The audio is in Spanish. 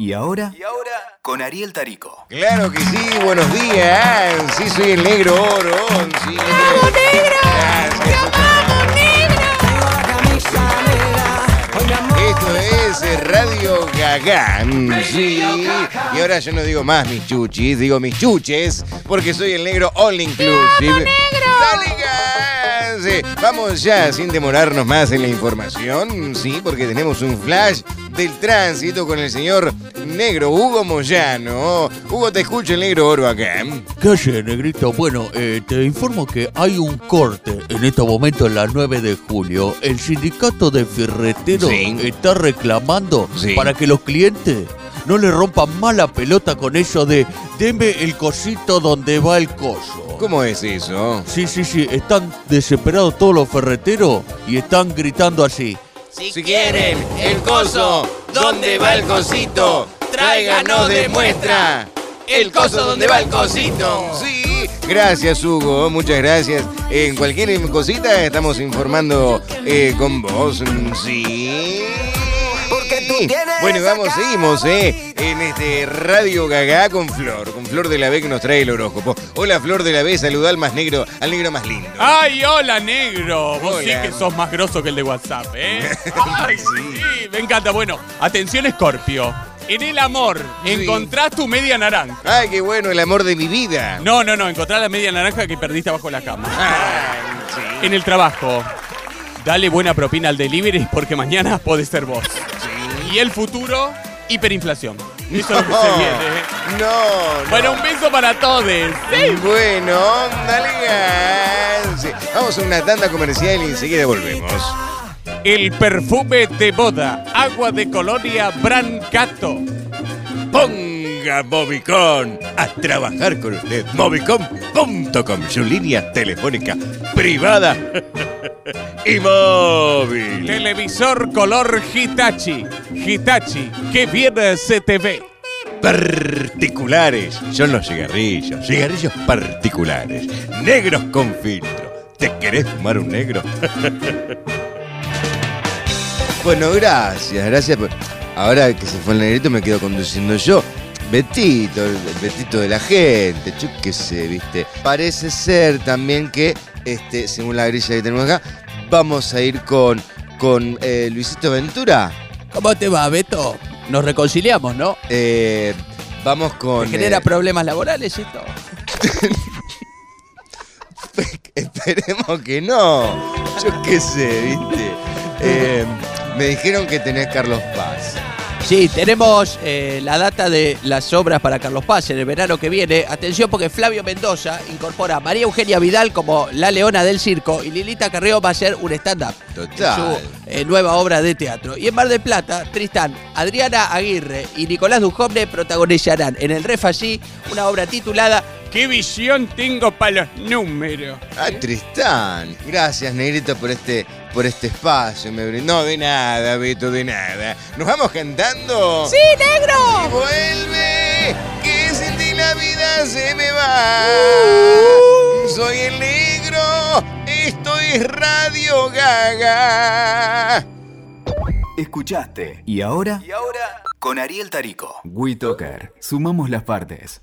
Y ahora, y ahora, con Ariel Tarico. Claro que sí, buenos días. Sí, soy el negro oro. Sí, ¡Vamos, negro! Gracias. ¡Vamos, negro! Esto es eh, Radio Gagán. Sí. Y ahora yo no digo más mis chuchis, digo mis chuches, porque soy el negro all inclusive. ¡Dale gas! Eh, Vamos ya, sin demorarnos más en la información, sí, porque tenemos un flash del tránsito con el señor negro Hugo Moyano. Hugo, te escucho el negro oro acá. ¿Qué hace, negrito? Bueno, eh, te informo que hay un corte en este momento, en la 9 de julio. El sindicato de ferreteros Sí. está reclamando Sí. para que los clientes no le rompan más la pelota con eso de deme el cosito donde va el coso. ¿Cómo es eso? Sí, sí, sí, están desesperados todos los ferreteros y están gritando así. Si quieren el coso, ¿dónde va el cosito? Tráiganos de muestra el coso donde va el cosito. Sí, gracias Hugo, muchas gracias. En cualquier cosita estamos informando eh, con vos. Mm, Sí. Bueno, vamos, seguimos, ¿eh? En este Radio Gagá con Flor, con Flor de la B que nos trae el horóscopo. Hola Flor de la B, saluda al más negro, al negro más lindo. ¡Ay, hola, negro! Vos sí Hola. que sos más grosso que el de WhatsApp, ¿eh? ¡Ay, sí! Me encanta. Bueno, atención, Scorpio. En el amor, Sí. encontrás tu media naranja. Ay, qué bueno, el amor de mi vida. No, no, no, encontrás la media naranja que perdiste abajo de la cama. Ay, sí. En el trabajo, dale buena propina al delivery porque mañana podés ser vos. Y el futuro, hiperinflación. Eso es lo que se viene. No, no. Bueno, un beso para todos. Sí. Bueno, dale gas. Sí, Vamos a una tanda comercial y enseguida volvemos. El perfume de boda, agua de colonia Brancato. Ponga Movicon a trabajar con usted. Movicon.com, su línea telefónica privada y móvil. Televisor color Hitachi. Hitachi, que bien se te ve. Particulares son los cigarrillos, cigarrillos particulares, negros con filtro. ¿Te querés fumar un negro? bueno, gracias, gracias. por- Ahora que se fue el negrito me quedo conduciendo yo. Betito, el Betito de la gente, yo qué sé, viste. Parece ser también que, este, según la grilla que tenemos acá, vamos a ir con, con eh, Luisito Ventura. ¿Cómo te va, Beto? Nos reconciliamos, ¿no? Eh, vamos con. ¿Te genera eh, problemas laborales esto? Esperemos que no. Yo qué sé, viste. Eh, me dijeron que tenés Carlos Paz. Sí, tenemos eh, la data de las obras para Carlos Paz en el verano que viene. Atención porque Flavio Mendoza incorpora a María Eugenia Vidal como la leona del circo y Lilita Carrió va a hacer un stand-up. Total. en Su eh, nueva obra de teatro. Y en Mar del Plata, Tristán, Adriana Aguirre y Nicolás Dujovne protagonizarán en el Refasí una obra titulada ¿Qué visión tengo para los números? Ah, Tristán. Gracias, Negrito, por este, por este espacio. Me brindó. No, de nada, Beto, de nada. ¿Nos vamos cantando? ¡Sí, negro! Y vuelve, que sin ti la vida se me va. Soy el negro, esto es Radio Gaga. Escuchaste. Y ahora, y ahora, con Ariel Tarico. WeToker. Sumamos las partes.